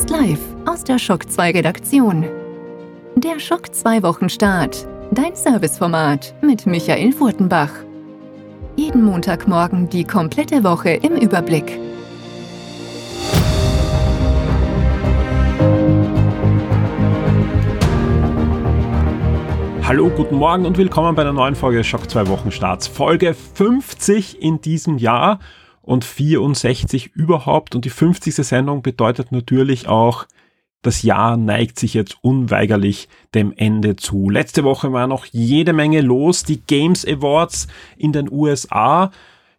Fast Live aus der Schock 2 Redaktion. Der Schock 2 Wochenstart. Dein Serviceformat mit Michael Furtenbach. Jeden Montagmorgen die komplette Woche im Überblick. Hallo, guten Morgen und willkommen bei einer neuen Folge Schock 2 Wochenstarts. Folge 50 in diesem Jahr und 64 überhaupt. Und die 50. Sendung bedeutet natürlich auch, das Jahr neigt sich jetzt unweigerlich dem Ende zu. Letzte Woche war noch jede Menge los. Die Games Awards in den USA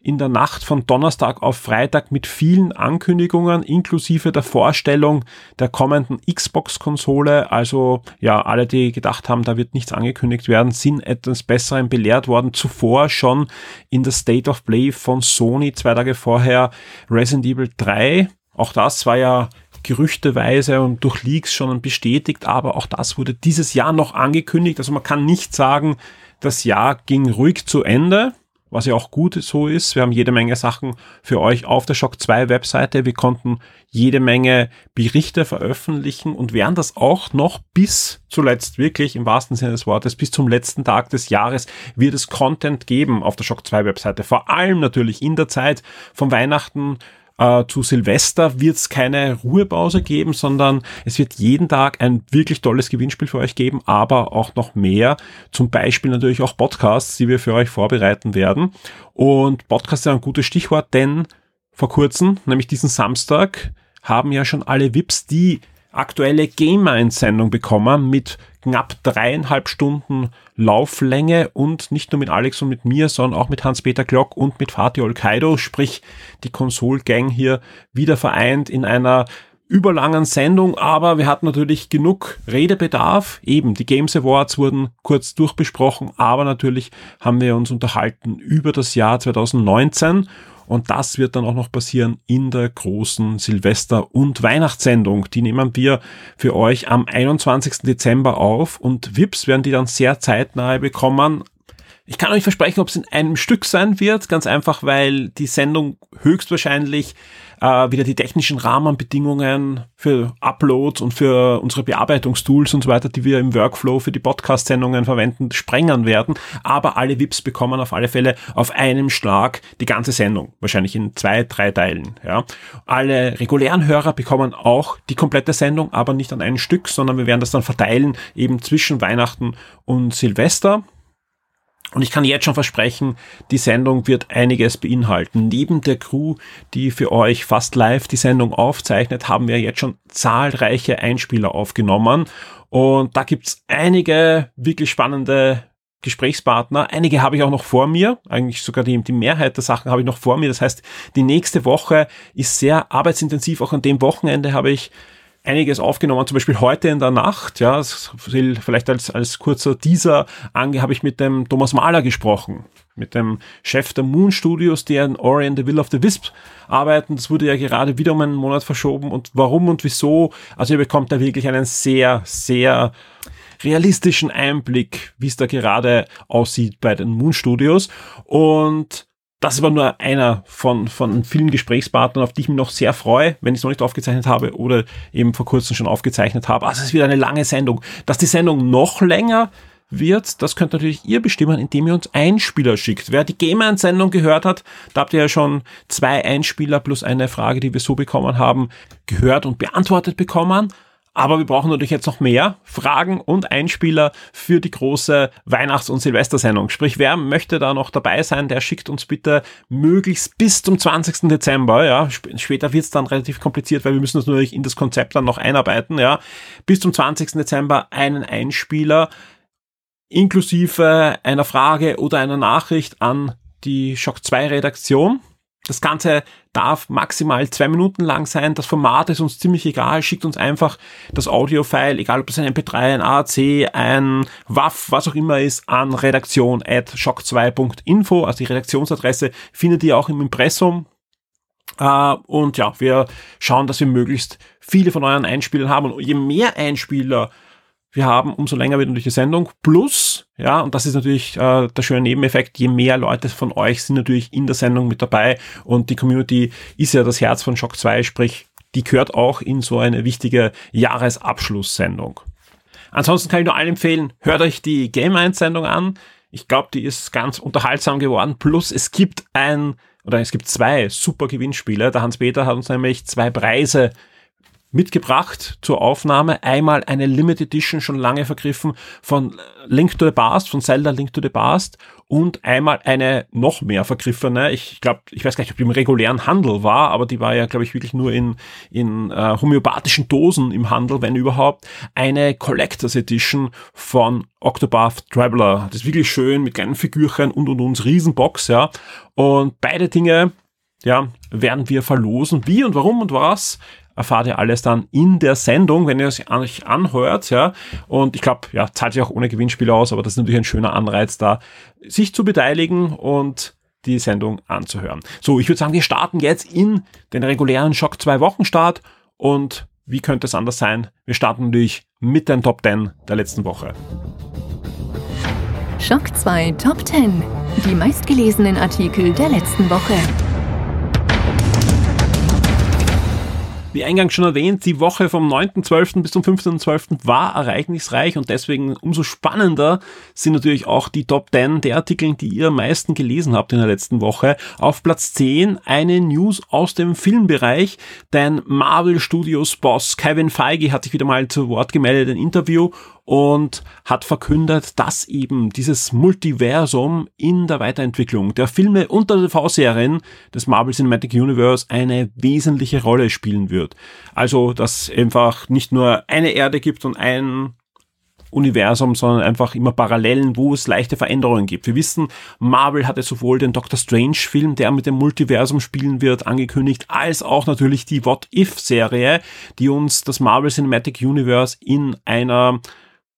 in der Nacht von Donnerstag auf Freitag mit vielen Ankündigungen, inklusive der Vorstellung der kommenden Xbox-Konsole. Also ja, alle, die gedacht haben, da wird nichts angekündigt werden, sind etwas Besserem belehrt worden. Zuvor schon in der State of Play von Sony zwei Tage vorher Resident Evil 3. Auch das war ja gerüchteweise und durch Leaks schon bestätigt, aber auch das wurde dieses Jahr noch angekündigt. Also man kann nicht sagen, das Jahr ging ruhig zu Ende was ja auch gut so ist. Wir haben jede Menge Sachen für euch auf der Shock 2 Webseite. Wir konnten jede Menge Berichte veröffentlichen und werden das auch noch bis zuletzt wirklich im wahrsten Sinne des Wortes, bis zum letzten Tag des Jahres wird es Content geben auf der Shock 2 Webseite. Vor allem natürlich in der Zeit von Weihnachten äh, zu Silvester wird es keine Ruhepause geben, sondern es wird jeden Tag ein wirklich tolles Gewinnspiel für euch geben, aber auch noch mehr. Zum Beispiel natürlich auch Podcasts, die wir für euch vorbereiten werden. Und Podcast ist ein gutes Stichwort, denn vor kurzem, nämlich diesen Samstag, haben ja schon alle VIPs die aktuelle Game Sendung bekommen mit knapp dreieinhalb Stunden Lauflänge und nicht nur mit Alex und mit mir, sondern auch mit Hans-Peter Glock und mit Fatih Olkaido, sprich die Konsol-Gang hier wieder vereint in einer überlangen Sendung, aber wir hatten natürlich genug Redebedarf. Eben, die Games Awards wurden kurz durchbesprochen, aber natürlich haben wir uns unterhalten über das Jahr 2019 und das wird dann auch noch passieren in der großen Silvester- und Weihnachtssendung. Die nehmen wir für euch am 21. Dezember auf und VIPs werden die dann sehr zeitnah bekommen. Ich kann euch versprechen, ob es in einem Stück sein wird, ganz einfach, weil die Sendung höchstwahrscheinlich äh, wieder die technischen Rahmenbedingungen für Uploads und für unsere Bearbeitungstools und so weiter, die wir im Workflow für die Podcast-Sendungen verwenden, sprengen werden. Aber alle VIPs bekommen auf alle Fälle auf einem Schlag die ganze Sendung, wahrscheinlich in zwei, drei Teilen. Ja. Alle regulären Hörer bekommen auch die komplette Sendung, aber nicht an ein Stück, sondern wir werden das dann verteilen eben zwischen Weihnachten und Silvester. Und ich kann jetzt schon versprechen, die Sendung wird einiges beinhalten. Neben der Crew, die für euch fast live die Sendung aufzeichnet, haben wir jetzt schon zahlreiche Einspieler aufgenommen. Und da gibt's einige wirklich spannende Gesprächspartner. Einige habe ich auch noch vor mir. Eigentlich sogar die, die Mehrheit der Sachen habe ich noch vor mir. Das heißt, die nächste Woche ist sehr arbeitsintensiv. Auch an dem Wochenende habe ich einiges aufgenommen, zum Beispiel heute in der Nacht, ja, vielleicht als, als kurzer Teaser ange, habe ich mit dem Thomas Mahler gesprochen, mit dem Chef der Moon Studios, die an Ori and the Will of the Wisp arbeiten. Das wurde ja gerade wieder um einen Monat verschoben und warum und wieso. Also ihr bekommt da wirklich einen sehr, sehr realistischen Einblick, wie es da gerade aussieht bei den Moon Studios und das ist aber nur einer von, von vielen Gesprächspartnern, auf die ich mich noch sehr freue, wenn ich es noch nicht aufgezeichnet habe oder eben vor kurzem schon aufgezeichnet habe. Also es ist wieder eine lange Sendung. Dass die Sendung noch länger wird, das könnt natürlich ihr bestimmen, indem ihr uns Einspieler schickt. Wer die Gamer-Sendung gehört hat, da habt ihr ja schon zwei Einspieler plus eine Frage, die wir so bekommen haben, gehört und beantwortet bekommen. Aber wir brauchen natürlich jetzt noch mehr Fragen und Einspieler für die große Weihnachts- und Silvestersendung. Sprich, wer möchte da noch dabei sein, der schickt uns bitte möglichst bis zum 20. Dezember. Ja, später wird es dann relativ kompliziert, weil wir müssen das natürlich in das Konzept dann noch einarbeiten. Ja, bis zum 20. Dezember einen Einspieler inklusive einer Frage oder einer Nachricht an die Shock 2 Redaktion. Das Ganze darf maximal zwei Minuten lang sein. Das Format ist uns ziemlich egal. Schickt uns einfach das Audio-File, egal ob das ein MP3, ein AAC, ein WAF, was auch immer ist, an redaktion at shock2.info. Also die Redaktionsadresse findet ihr auch im Impressum. Uh, und ja, wir schauen, dass wir möglichst viele von euren Einspielern haben. Und je mehr Einspieler wir haben, umso länger wird natürlich die Sendung. Plus, ja, und das ist natürlich äh, der schöne Nebeneffekt, je mehr Leute von euch sind natürlich in der Sendung mit dabei und die Community ist ja das Herz von Shock 2, sprich, die gehört auch in so eine wichtige Jahresabschlusssendung. Ansonsten kann ich nur allen empfehlen, hört euch die Game 1 Sendung an. Ich glaube, die ist ganz unterhaltsam geworden. Plus es gibt ein, oder es gibt zwei super Gewinnspiele. Der Hans-Peter hat uns nämlich zwei Preise mitgebracht zur Aufnahme. Einmal eine Limited Edition schon lange vergriffen von Link to the Past, von Zelda Link to the Past und einmal eine noch mehr vergriffene. Ich glaube, ich weiß gar nicht, ob die im regulären Handel war, aber die war ja, glaube ich, wirklich nur in, in äh, homöopathischen Dosen im Handel, wenn überhaupt. Eine Collectors Edition von Octopath Traveler. Das ist wirklich schön mit kleinen Figürchen und und uns Riesenbox, ja. Und beide Dinge ja, werden wir verlosen. Wie und warum und was erfahrt ihr alles dann in der Sendung, wenn ihr es euch anhört, ja. Und ich glaube, ja, zahlt sich auch ohne Gewinnspiel aus, aber das ist natürlich ein schöner Anreiz da, sich zu beteiligen und die Sendung anzuhören. So, ich würde sagen, wir starten jetzt in den regulären Schock 2 Wochen Start und wie könnte es anders sein? Wir starten natürlich mit den Top 10 der letzten Woche. Schock 2 Top 10. Die meistgelesenen Artikel der letzten Woche. Wie eingangs schon erwähnt, die Woche vom 9.12. bis zum 15.12. war ereignisreich und deswegen umso spannender sind natürlich auch die Top 10 der Artikel, die ihr am meisten gelesen habt in der letzten Woche. Auf Platz 10 eine News aus dem Filmbereich, denn Marvel Studios Boss Kevin Feige hat sich wieder mal zu Wort gemeldet, ein Interview und hat verkündet, dass eben dieses Multiversum in der Weiterentwicklung der Filme und der TV-Serien des Marvel Cinematic Universe eine wesentliche Rolle spielen wird. Also, dass einfach nicht nur eine Erde gibt und ein Universum, sondern einfach immer Parallelen, wo es leichte Veränderungen gibt. Wir wissen, Marvel hatte sowohl den Doctor Strange Film, der mit dem Multiversum spielen wird, angekündigt, als auch natürlich die What If Serie, die uns das Marvel Cinematic Universe in einer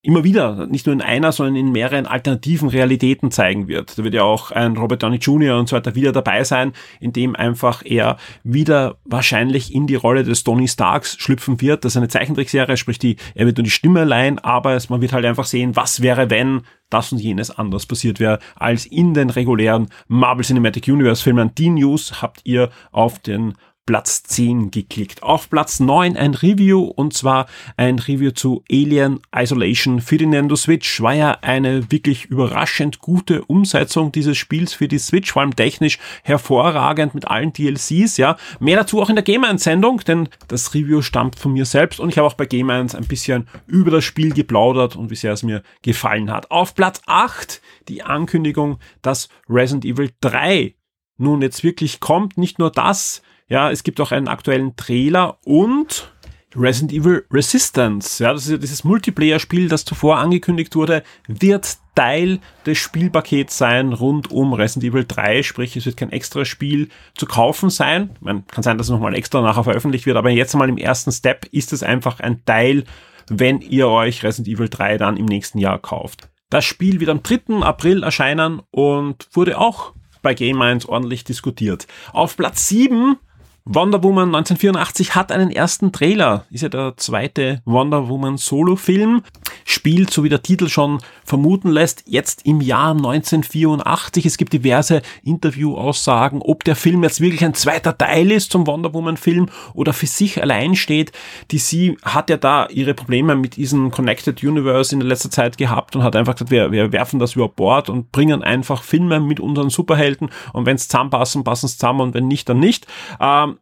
immer wieder, nicht nur in einer, sondern in mehreren alternativen Realitäten zeigen wird. Da wird ja auch ein Robert Downey Jr. und so weiter wieder dabei sein, in dem einfach er wieder wahrscheinlich in die Rolle des Tony Starks schlüpfen wird. Das ist eine Zeichentrickserie, sprich die, er wird nur die Stimme leihen, aber man wird halt einfach sehen, was wäre, wenn das und jenes anders passiert wäre als in den regulären Marvel Cinematic Universe Filmen. Die News habt ihr auf den Platz 10 geklickt. Auf Platz 9 ein Review und zwar ein Review zu Alien Isolation für die Nintendo Switch. War ja eine wirklich überraschend gute Umsetzung dieses Spiels für die Switch, vor allem technisch hervorragend mit allen DLCs, ja. Mehr dazu auch in der Game 1 Sendung, denn das Review stammt von mir selbst und ich habe auch bei Game 1 ein bisschen über das Spiel geplaudert und wie sehr es mir gefallen hat. Auf Platz 8 die Ankündigung, dass Resident Evil 3 nun jetzt wirklich kommt. Nicht nur das, ja, es gibt auch einen aktuellen Trailer und Resident Evil Resistance, ja, das ist ja dieses Multiplayer-Spiel, das zuvor angekündigt wurde, wird Teil des Spielpakets sein rund um Resident Evil 3, sprich es wird kein extra Spiel zu kaufen sein. Man kann sein, dass es nochmal extra nachher veröffentlicht wird, aber jetzt mal im ersten Step ist es einfach ein Teil, wenn ihr euch Resident Evil 3 dann im nächsten Jahr kauft. Das Spiel wird am 3. April erscheinen und wurde auch bei Game Minds ordentlich diskutiert. Auf Platz 7 Wonder Woman 1984 hat einen ersten Trailer. Ist ja der zweite Wonder Woman Solo-Film. Spielt, so wie der Titel schon vermuten lässt, jetzt im Jahr 1984. Es gibt diverse Interview-Aussagen, ob der Film jetzt wirklich ein zweiter Teil ist zum Wonder Woman Film oder für sich allein steht. Sie hat ja da ihre Probleme mit diesem Connected Universe in der letzter Zeit gehabt und hat einfach gesagt, wir, wir werfen das über Bord und bringen einfach Filme mit unseren Superhelden und wenn es zusammenpassen, passen es zusammen und wenn nicht, dann nicht. Ähm,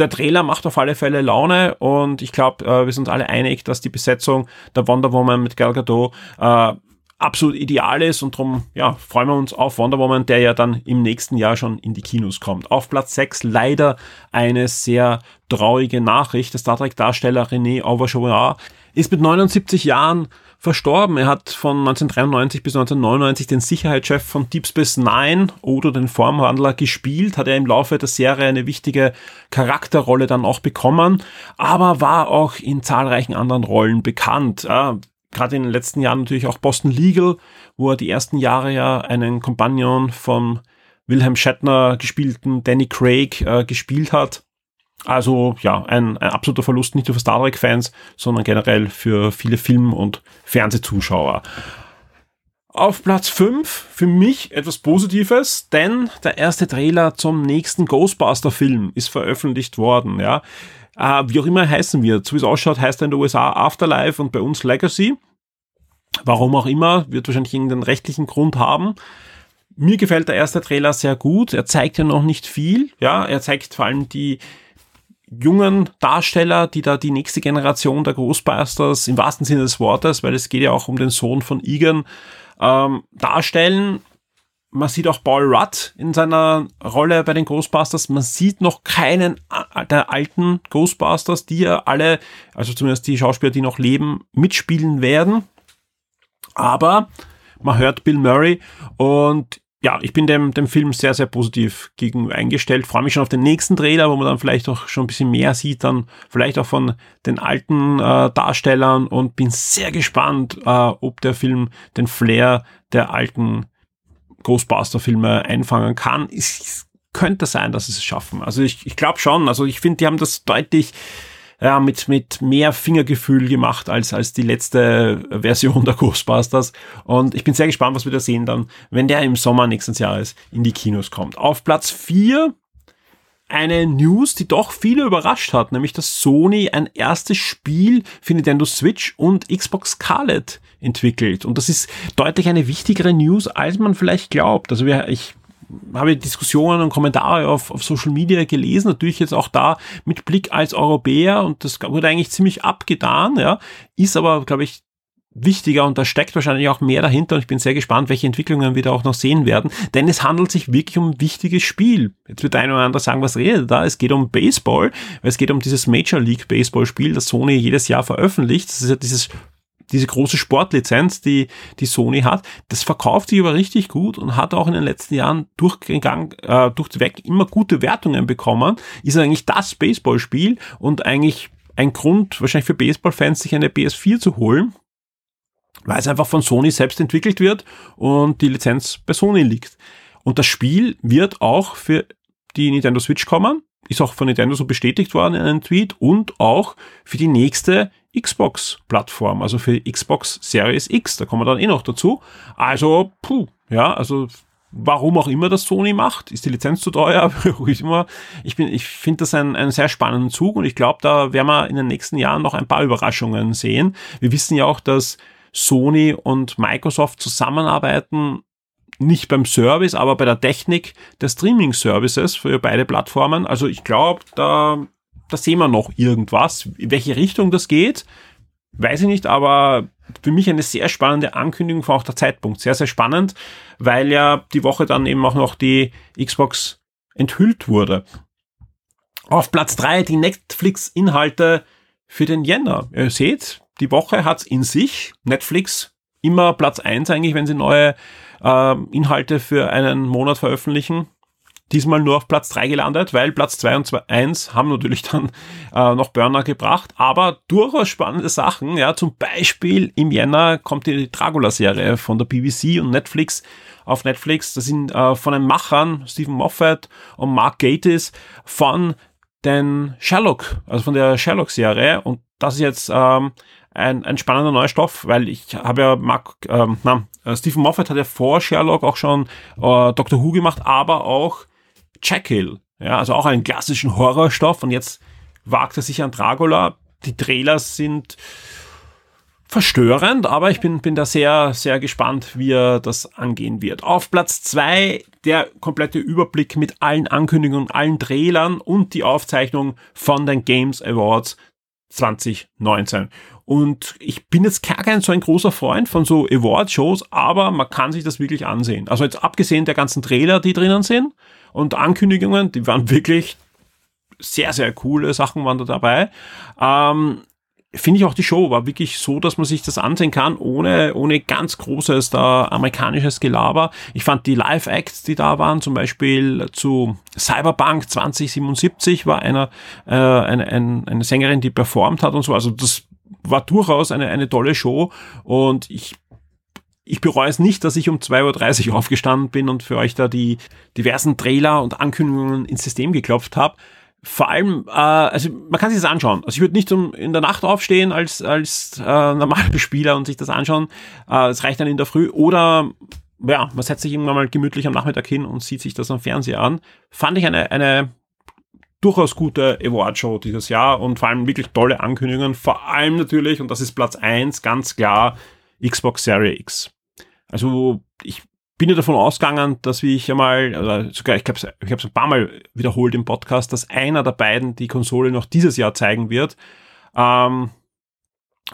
der Trailer macht auf alle Fälle Laune und ich glaube, äh, wir sind alle einig, dass die Besetzung der Wonder Woman mit Gal Gadot äh, absolut ideal ist und darum ja, freuen wir uns auf Wonder Woman, der ja dann im nächsten Jahr schon in die Kinos kommt. Auf Platz 6 leider eine sehr traurige Nachricht. Der Star Trek-Darsteller René Auberjonois ist mit 79 Jahren verstorben. Er hat von 1993 bis 1999 den Sicherheitschef von Deep Space Nine oder den Formwandler gespielt, hat er im Laufe der Serie eine wichtige Charakterrolle dann auch bekommen, aber war auch in zahlreichen anderen Rollen bekannt. Ja, Gerade in den letzten Jahren natürlich auch Boston Legal, wo er die ersten Jahre ja einen Kompagnon von Wilhelm Shatner gespielten Danny Craig äh, gespielt hat. Also ja, ein, ein absoluter Verlust nicht nur für Star Trek-Fans, sondern generell für viele Film- und Fernsehzuschauer. Auf Platz 5 für mich etwas Positives, denn der erste Trailer zum nächsten Ghostbuster-Film ist veröffentlicht worden. Ja. Äh, wie auch immer heißen wird. So wie es ausschaut, heißt er in den USA Afterlife und bei uns Legacy. Warum auch immer, wird wahrscheinlich irgendeinen rechtlichen Grund haben. Mir gefällt der erste Trailer sehr gut. Er zeigt ja noch nicht viel. Ja, er zeigt vor allem die jungen Darsteller, die da die nächste Generation der Ghostbusters im wahrsten Sinne des Wortes, weil es geht ja auch um den Sohn von Egan, ähm, darstellen. Man sieht auch Paul Rudd in seiner Rolle bei den Ghostbusters. Man sieht noch keinen der alten Ghostbusters, die ja alle, also zumindest die Schauspieler, die noch leben, mitspielen werden. Aber man hört Bill Murray und ja, ich bin dem, dem Film sehr, sehr positiv gegen eingestellt. Freue mich schon auf den nächsten Trailer, wo man dann vielleicht auch schon ein bisschen mehr sieht, dann vielleicht auch von den alten äh, Darstellern und bin sehr gespannt, äh, ob der Film den Flair der alten Ghostbuster-Filme einfangen kann. Es könnte sein, dass sie es schaffen. Also ich, ich glaube schon. Also ich finde, die haben das deutlich ja, mit, mit mehr Fingergefühl gemacht als, als die letzte Version der Ghostbusters. Und ich bin sehr gespannt, was wir da sehen dann, wenn der im Sommer nächstes Jahres in die Kinos kommt. Auf Platz 4 eine News, die doch viele überrascht hat, nämlich dass Sony ein erstes Spiel für Nintendo Switch und Xbox Scarlet entwickelt. Und das ist deutlich eine wichtigere News, als man vielleicht glaubt. Also wir, ich habe Diskussionen und Kommentare auf, auf Social Media gelesen, natürlich jetzt auch da mit Blick als Europäer und das wurde eigentlich ziemlich abgetan, ja, ist aber, glaube ich, wichtiger und da steckt wahrscheinlich auch mehr dahinter und ich bin sehr gespannt, welche Entwicklungen wir da auch noch sehen werden, denn es handelt sich wirklich um ein wichtiges Spiel. Jetzt wird ein oder andere sagen, was redet da? Es geht um Baseball, weil es geht um dieses Major League Baseball Spiel, das Sony jedes Jahr veröffentlicht. Das ist ja dieses diese große Sportlizenz, die, die Sony hat, das verkauft sich aber richtig gut und hat auch in den letzten Jahren durchgegangen, äh, durchweg immer gute Wertungen bekommen. Ist eigentlich das Baseballspiel und eigentlich ein Grund wahrscheinlich für Baseballfans, sich eine PS4 zu holen, weil es einfach von Sony selbst entwickelt wird und die Lizenz bei Sony liegt. Und das Spiel wird auch für die Nintendo Switch kommen, ist auch von Nintendo so bestätigt worden in einem Tweet und auch für die nächste Xbox-Plattform, also für Xbox Series X, da kommen wir dann eh noch dazu. Also, puh, ja, also warum auch immer das Sony macht, ist die Lizenz zu teuer, ich bin, ich finde das einen, einen sehr spannenden Zug und ich glaube, da werden wir in den nächsten Jahren noch ein paar Überraschungen sehen. Wir wissen ja auch, dass Sony und Microsoft zusammenarbeiten, nicht beim Service, aber bei der Technik der Streaming-Services für beide Plattformen. Also ich glaube, da da sehen wir noch irgendwas. In welche Richtung das geht, weiß ich nicht, aber für mich eine sehr spannende Ankündigung, vor auch der Zeitpunkt. Sehr, sehr spannend, weil ja die Woche dann eben auch noch die Xbox enthüllt wurde. Auf Platz drei die Netflix-Inhalte für den Jänner. Ihr seht, die Woche hat's in sich. Netflix immer Platz eins eigentlich, wenn sie neue äh, Inhalte für einen Monat veröffentlichen diesmal nur auf Platz 3 gelandet, weil Platz 2 und 1 haben natürlich dann äh, noch Burner gebracht, aber durchaus spannende Sachen. Ja, zum Beispiel im Jänner kommt die Dracula-Serie von der BBC und Netflix auf Netflix. Das sind äh, von den Machern Stephen Moffat und Mark Gatiss von den Sherlock, also von der Sherlock-Serie und das ist jetzt ähm, ein, ein spannender neuer Stoff, weil ich habe ja Mark, ähm, na, Stephen Moffat hat ja vor Sherlock auch schon äh, Doctor Who gemacht, aber auch Jekyll. Ja, also auch einen klassischen Horrorstoff und jetzt wagt er sich an Dracula. Die Trailers sind verstörend, aber ich bin, bin da sehr, sehr gespannt, wie er das angehen wird. Auf Platz zwei der komplette Überblick mit allen Ankündigungen, allen Trailern und die Aufzeichnung von den Games Awards 2019. Und ich bin jetzt gar kein so ein großer Freund von so Award-Shows, aber man kann sich das wirklich ansehen. Also jetzt abgesehen der ganzen Trailer, die drinnen sind, und Ankündigungen, die waren wirklich sehr, sehr coole Sachen waren da dabei. Ähm, Finde ich auch die Show war wirklich so, dass man sich das ansehen kann, ohne, ohne ganz großes da amerikanisches Gelaber. Ich fand die Live-Acts, die da waren, zum Beispiel zu Cyberpunk 2077 war einer, äh, eine, eine, eine Sängerin, die performt hat und so. Also das war durchaus eine, eine tolle Show und ich ich bereue es nicht, dass ich um 2.30 Uhr aufgestanden bin und für euch da die diversen Trailer und Ankündigungen ins System geklopft habe. Vor allem, äh, also man kann sich das anschauen. Also ich würde nicht um in der Nacht aufstehen als als äh, normaler Spieler und sich das anschauen. Äh, es reicht dann in der Früh. Oder ja, man setzt sich irgendwann mal gemütlich am Nachmittag hin und sieht sich das am Fernseher an. Fand ich eine eine durchaus gute Award-Show dieses Jahr und vor allem wirklich tolle Ankündigungen. Vor allem natürlich, und das ist Platz eins ganz klar, Xbox Series X. Also ich bin ja davon ausgegangen, dass wie ich einmal, oder sogar ich habe es ich hab's ein paar Mal wiederholt im Podcast, dass einer der beiden die Konsole noch dieses Jahr zeigen wird, ähm,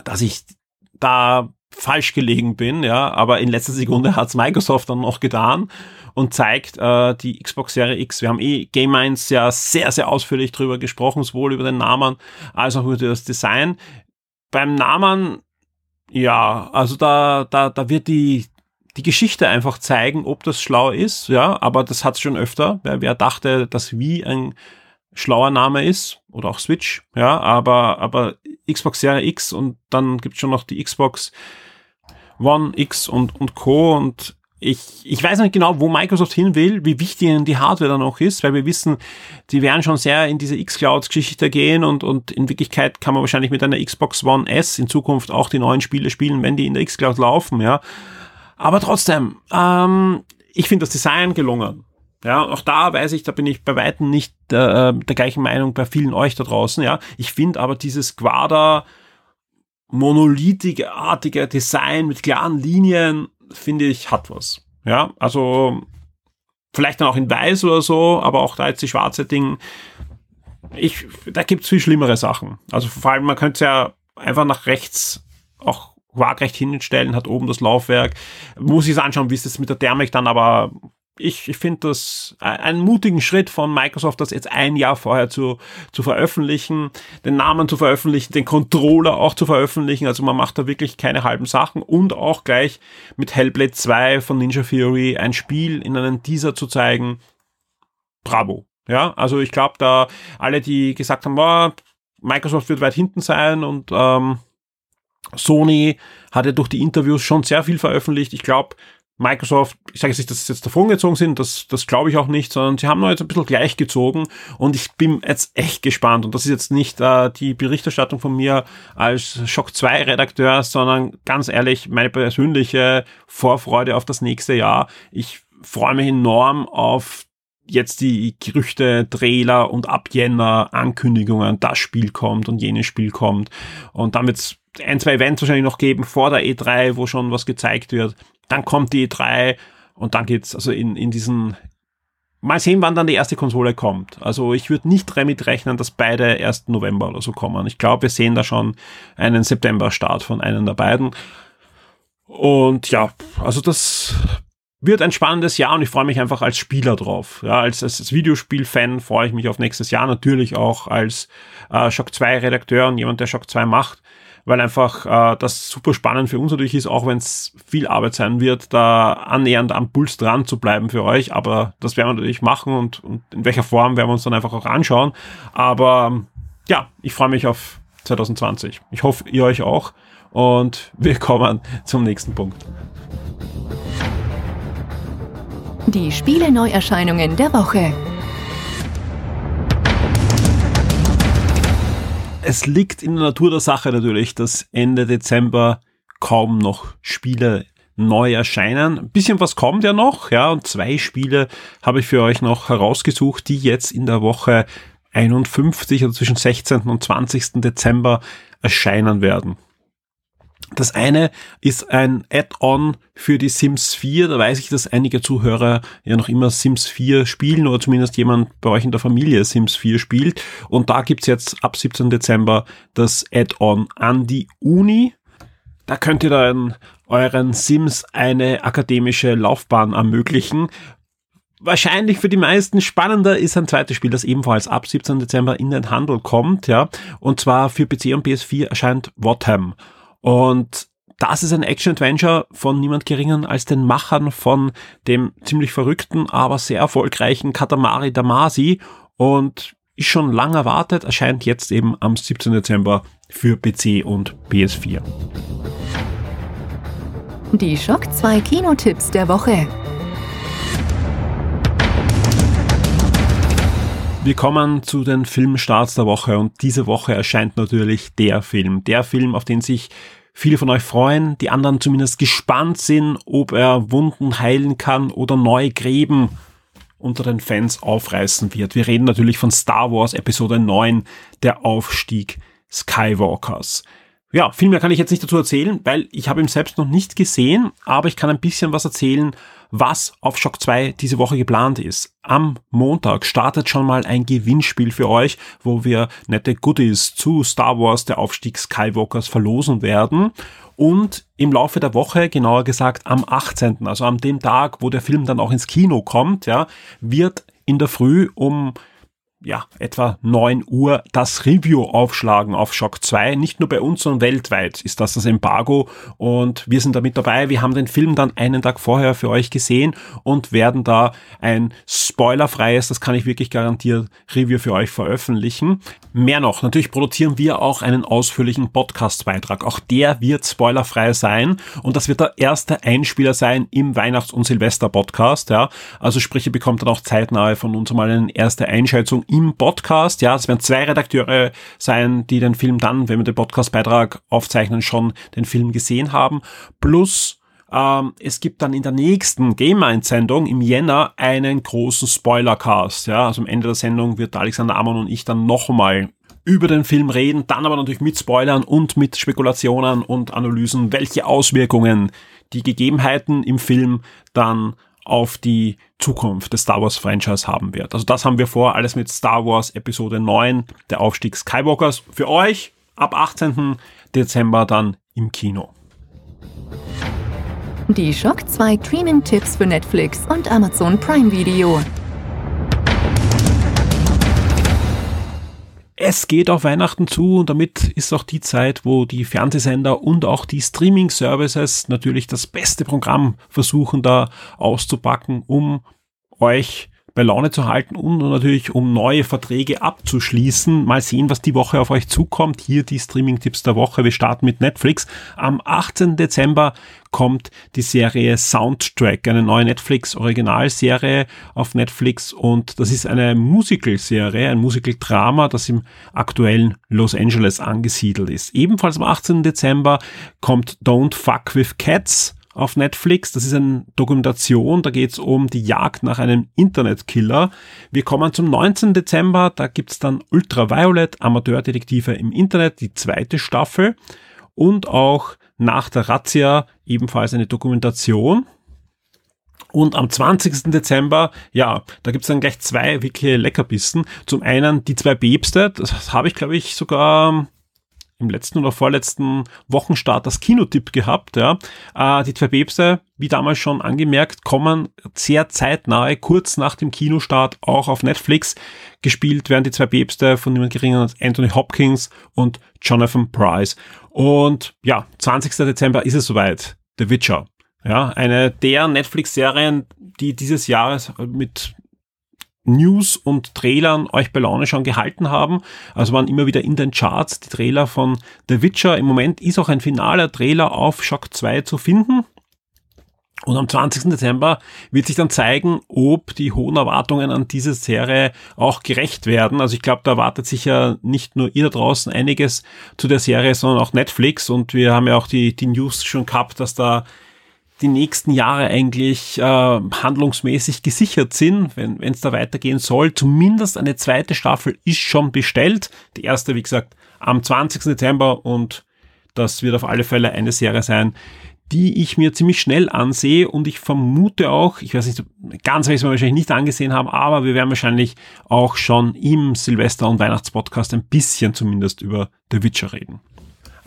dass ich da falsch gelegen bin, ja, aber in letzter Sekunde hat's Microsoft dann noch getan und zeigt äh, die Xbox Series X. Wir haben eh Game 1 ja sehr, sehr ausführlich drüber gesprochen, sowohl über den Namen als auch über das Design. Beim Namen, ja, also da, da, da wird die, die Geschichte einfach zeigen, ob das schlau ist, ja, aber das hat es schon öfter. Wer, wer dachte, dass Wii ein schlauer Name ist oder auch Switch, ja, aber, aber Xbox Series X und dann gibt's schon noch die Xbox One X und, und Co. und ich, ich weiß nicht genau, wo Microsoft hin will, wie wichtig ihnen die Hardware dann auch ist, weil wir wissen, die werden schon sehr in diese X-Cloud-Geschichte gehen und, und in Wirklichkeit kann man wahrscheinlich mit einer Xbox One S in Zukunft auch die neuen Spiele spielen, wenn die in der X-Cloud laufen, ja. Aber trotzdem, ähm, ich finde das Design gelungen. Ja, auch da weiß ich, da bin ich bei Weitem nicht äh, der gleichen Meinung bei vielen euch da draußen. Ja, ich finde aber dieses Quader monolithigartige Design mit klaren Linien, finde ich, hat was. Ja, also vielleicht dann auch in weiß oder so, aber auch da jetzt die schwarze Ding. Ich, da gibt's viel schlimmere Sachen. Also vor allem, man könnte es ja einfach nach rechts auch waagrecht hinstellen, hat oben das Laufwerk. Muss ich es anschauen, wie ist es mit der Thermik dann, aber ich, ich finde das einen mutigen Schritt von Microsoft, das jetzt ein Jahr vorher zu, zu veröffentlichen, den Namen zu veröffentlichen, den Controller auch zu veröffentlichen. Also man macht da wirklich keine halben Sachen und auch gleich mit Hellblade 2 von Ninja Theory ein Spiel in einem Teaser zu zeigen. Bravo. Ja, also ich glaube, da alle, die gesagt haben, boah, Microsoft wird weit hinten sein und ähm, Sony hat ja durch die Interviews schon sehr viel veröffentlicht. Ich glaube, Microsoft, ich sage jetzt nicht, dass sie jetzt davon gezogen sind, das, das glaube ich auch nicht, sondern sie haben nur jetzt ein bisschen gleichgezogen und ich bin jetzt echt gespannt und das ist jetzt nicht äh, die Berichterstattung von mir als Shock 2 Redakteur, sondern ganz ehrlich meine persönliche Vorfreude auf das nächste Jahr. Ich freue mich enorm auf jetzt die Gerüchte, Trailer und ab Jänner Ankündigungen, das Spiel kommt und jenes Spiel kommt und wird's ein, zwei Events wahrscheinlich noch geben vor der E3, wo schon was gezeigt wird dann kommt die E3 und dann geht's also in, in diesen Mal sehen, wann dann die erste Konsole kommt. Also ich würde nicht damit rechnen, dass beide erst November oder so kommen. Ich glaube, wir sehen da schon einen September-Start von einem der beiden. Und ja, also das wird ein spannendes Jahr und ich freue mich einfach als Spieler drauf. Ja, als, als Videospiel-Fan freue ich mich auf nächstes Jahr, natürlich auch als äh, Shock 2 Redakteur und jemand, der Shock 2 macht weil einfach äh, das super spannend für uns natürlich ist, auch wenn es viel Arbeit sein wird, da annähernd am Puls dran zu bleiben für euch. Aber das werden wir natürlich machen und, und in welcher Form werden wir uns dann einfach auch anschauen. Aber ja, ich freue mich auf 2020. Ich hoffe, ihr euch auch. Und wir kommen zum nächsten Punkt. Die Spiele-Neuerscheinungen der Woche. Es liegt in der Natur der Sache natürlich, dass Ende Dezember kaum noch Spiele neu erscheinen. Ein bisschen was kommt ja noch, ja, und zwei Spiele habe ich für euch noch herausgesucht, die jetzt in der Woche 51 oder zwischen 16. und 20. Dezember erscheinen werden. Das eine ist ein Add-on für die Sims 4. Da weiß ich, dass einige Zuhörer ja noch immer Sims 4 spielen oder zumindest jemand bei euch in der Familie Sims 4 spielt. Und da gibt's jetzt ab 17. Dezember das Add-on an die Uni. Da könnt ihr dann euren Sims eine akademische Laufbahn ermöglichen. Wahrscheinlich für die meisten spannender ist ein zweites Spiel, das ebenfalls ab 17. Dezember in den Handel kommt, ja. Und zwar für PC und PS4 erscheint Watham. Und das ist ein Action-Adventure von niemand geringeren als den Machern von dem ziemlich verrückten, aber sehr erfolgreichen Katamari Damacy und ist schon lange erwartet, erscheint jetzt eben am 17. Dezember für PC und PS4. Die Schock 2 Kinotipps der Woche. Wir kommen zu den Filmstarts der Woche und diese Woche erscheint natürlich der Film. Der Film, auf den sich viele von euch freuen, die anderen zumindest gespannt sind, ob er Wunden heilen kann oder neue Gräben unter den Fans aufreißen wird. Wir reden natürlich von Star Wars Episode 9, der Aufstieg Skywalkers. Ja, viel mehr kann ich jetzt nicht dazu erzählen, weil ich habe ihn selbst noch nicht gesehen, aber ich kann ein bisschen was erzählen, was auf Shock 2 diese Woche geplant ist. Am Montag startet schon mal ein Gewinnspiel für euch, wo wir nette Goodies zu Star Wars, der Aufstieg Skywalkers verlosen werden. Und im Laufe der Woche, genauer gesagt am 18., also an dem Tag, wo der Film dann auch ins Kino kommt, ja, wird in der Früh um ja, etwa 9 Uhr das Review aufschlagen auf Shock 2. Nicht nur bei uns, sondern weltweit ist das das Embargo und wir sind da mit dabei. Wir haben den Film dann einen Tag vorher für euch gesehen und werden da ein spoilerfreies, das kann ich wirklich garantieren, Review für euch veröffentlichen. Mehr noch, natürlich produzieren wir auch einen ausführlichen Podcast-Beitrag. Auch der wird spoilerfrei sein und das wird der erste Einspieler sein im Weihnachts- und Silvester-Podcast. Ja. Also sprich, ihr bekommt dann auch zeitnah von uns mal eine erste Einschätzung im Podcast. Ja, es werden zwei Redakteure sein, die den Film dann, wenn wir den Podcastbeitrag aufzeichnen, schon den Film gesehen haben. Plus ähm, es gibt dann in der nächsten Game Mind-Sendung im Jänner einen großen Spoilercast. Ja, also am Ende der Sendung wird Alexander Amon und ich dann nochmal über den Film reden, dann aber natürlich mit Spoilern und mit Spekulationen und Analysen, welche Auswirkungen die Gegebenheiten im Film dann auf die Zukunft des Star Wars Franchise haben wird. Also das haben wir vor, alles mit Star Wars Episode 9, der Aufstieg Skywalkers, für euch ab 18. Dezember dann im Kino. Die Shock 2 Streaming-Tipps für Netflix und Amazon Prime Video. Es geht auf Weihnachten zu und damit ist auch die Zeit, wo die Fernsehsender und auch die Streaming-Services natürlich das beste Programm versuchen da auszupacken, um euch bei Laune zu halten und natürlich um neue Verträge abzuschließen. Mal sehen, was die Woche auf euch zukommt. Hier die Streaming-Tipps der Woche. Wir starten mit Netflix. Am 18. Dezember kommt die Serie Soundtrack, eine neue Netflix-Originalserie auf Netflix und das ist eine Musical-Serie, ein Musical-Drama, das im aktuellen Los Angeles angesiedelt ist. Ebenfalls am 18. Dezember kommt Don't Fuck with Cats auf Netflix. Das ist eine Dokumentation, da geht es um die Jagd nach einem Internetkiller. Wir kommen zum 19. Dezember, da gibt's dann Ultraviolet, Amateurdetektive im Internet, die zweite Staffel und auch nach der Razzia ebenfalls eine Dokumentation. Und am 20. Dezember, ja, da gibt's dann gleich zwei wirkliche Leckerbissen. Zum einen die zwei Päpste, das habe ich, glaube ich, sogar im letzten oder vorletzten Wochenstart das Kinotipp gehabt. Ja. Äh, die zwei Päpste, wie damals schon angemerkt, kommen sehr zeitnahe, kurz nach dem Kinostart auch auf Netflix. Gespielt werden die zwei Päpste von niemand geringer als Anthony Hopkins und Jonathan Price. Und ja, 20. Dezember ist es soweit. The Witcher. Ja, eine der Netflix-Serien, die dieses Jahr mit News und Trailern euch bei Laune schon gehalten haben. Also waren immer wieder in den Charts die Trailer von The Witcher. Im Moment ist auch ein finaler Trailer auf Shock 2 zu finden. Und am 20. Dezember wird sich dann zeigen, ob die hohen Erwartungen an diese Serie auch gerecht werden. Also ich glaube, da erwartet sich ja nicht nur ihr da draußen einiges zu der Serie, sondern auch Netflix. Und wir haben ja auch die, die News schon gehabt, dass da die nächsten Jahre eigentlich äh, handlungsmäßig gesichert sind, wenn es da weitergehen soll. Zumindest eine zweite Staffel ist schon bestellt. Die erste, wie gesagt, am 20. Dezember und das wird auf alle Fälle eine Serie sein, die ich mir ziemlich schnell ansehe und ich vermute auch, ich weiß nicht, ganz werde ich es mir wahrscheinlich nicht angesehen haben, aber wir werden wahrscheinlich auch schon im Silvester- und Weihnachtspodcast ein bisschen zumindest über The Witcher reden.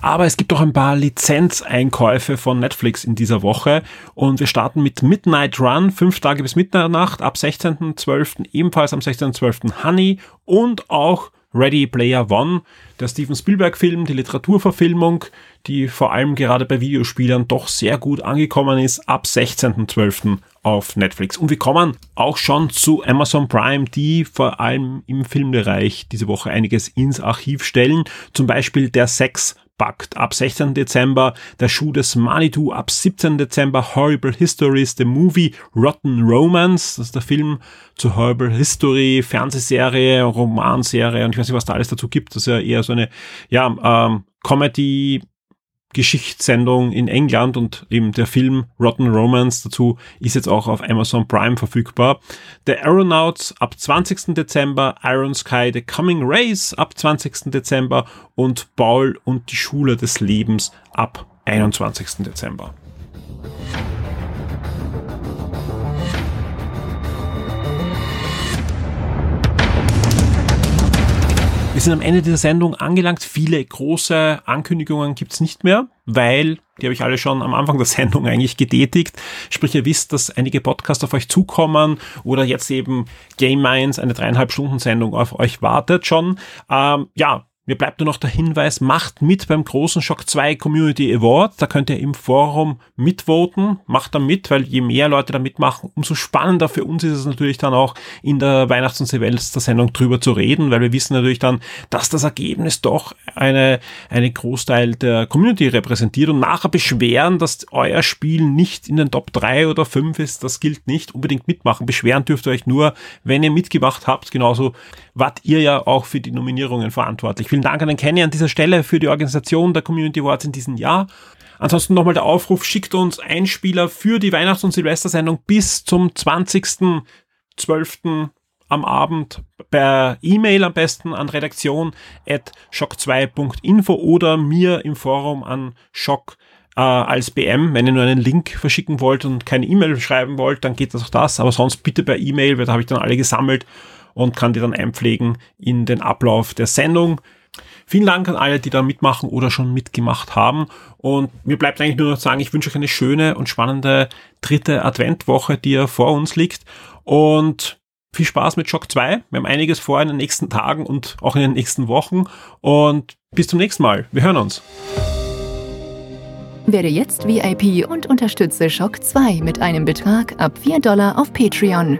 Aber es gibt auch ein paar Lizenzeinkäufe von Netflix in dieser Woche und wir starten mit Midnight Run, fünf Tage bis Mitternacht, ab 16.12. ebenfalls am 16.12. Honey und auch Ready Player One, der Steven Spielberg-Film, die Literaturverfilmung, die vor allem gerade bei Videospielern doch sehr gut angekommen ist, ab 16.12. auf Netflix. Und wir kommen auch schon zu Amazon Prime, die vor allem im Filmbereich diese Woche einiges ins Archiv stellen. Zum Beispiel der Sex packt. Ab 16. Dezember der Schuh des Manitou, ab 17. Dezember Horrible Histories, the Movie Rotten Romance, das ist der Film zu Horrible History, Fernsehserie, Romanserie und ich weiß nicht, was da alles dazu gibt. Das ist ja eher so eine, ja, ähm, Comedy, Geschichtssendung in England und eben der Film Rotten Romance dazu ist jetzt auch auf Amazon Prime verfügbar. The Aeronauts ab 20. Dezember, Iron Sky The Coming Race ab 20. Dezember und Paul und die Schule des Lebens ab 21. Dezember. Wir sind am Ende dieser Sendung angelangt. Viele große Ankündigungen gibt's nicht mehr, weil die habe ich alle schon am Anfang der Sendung eigentlich getätigt. Sprich, ihr wisst, dass einige Podcasts auf euch zukommen oder jetzt eben Game Minds, eine dreieinhalb Stunden Sendung auf euch wartet schon. Ähm, ja, mir bleibt nur noch der Hinweis, macht mit beim großen Shock 2 Community Award. Da könnt ihr im Forum mitvoten. Macht da mit, weil je mehr Leute da mitmachen, umso spannender für uns ist es natürlich dann auch in der Weihnachts- und Silvester-Sendung drüber zu reden, weil wir wissen natürlich dann, dass das Ergebnis doch eine, eine Großteil der Community repräsentiert und nachher beschweren, dass euer Spiel nicht in den Top 3 oder 5 ist, das gilt nicht. Unbedingt mitmachen. Beschweren dürft ihr euch nur, wenn ihr mitgemacht habt. Genauso wart ihr ja auch für die Nominierungen verantwortlich. Vielen Dank an den Kenny an dieser Stelle für die Organisation der Community Awards in diesem Jahr. Ansonsten nochmal der Aufruf, schickt uns Einspieler für die Weihnachts- und Silvestersendung bis zum 20.12. am Abend per E-Mail am besten an redaktion at shock2.info oder mir im Forum an shock äh, als BM. Wenn ihr nur einen Link verschicken wollt und keine E-Mail schreiben wollt, dann geht das auch das. Aber sonst bitte per E-Mail, weil da habe ich dann alle gesammelt und kann die dann einpflegen in den Ablauf der Sendung. Vielen Dank an alle, die da mitmachen oder schon mitgemacht haben. Und mir bleibt eigentlich nur noch zu sagen, ich wünsche euch eine schöne und spannende dritte Adventwoche, die ja vor uns liegt. Und viel Spaß mit Shock 2. Wir haben einiges vor in den nächsten Tagen und auch in den nächsten Wochen. Und bis zum nächsten Mal. Wir hören uns. Werde jetzt VIP und unterstütze Shock 2 mit einem Betrag ab 4 Dollar auf Patreon.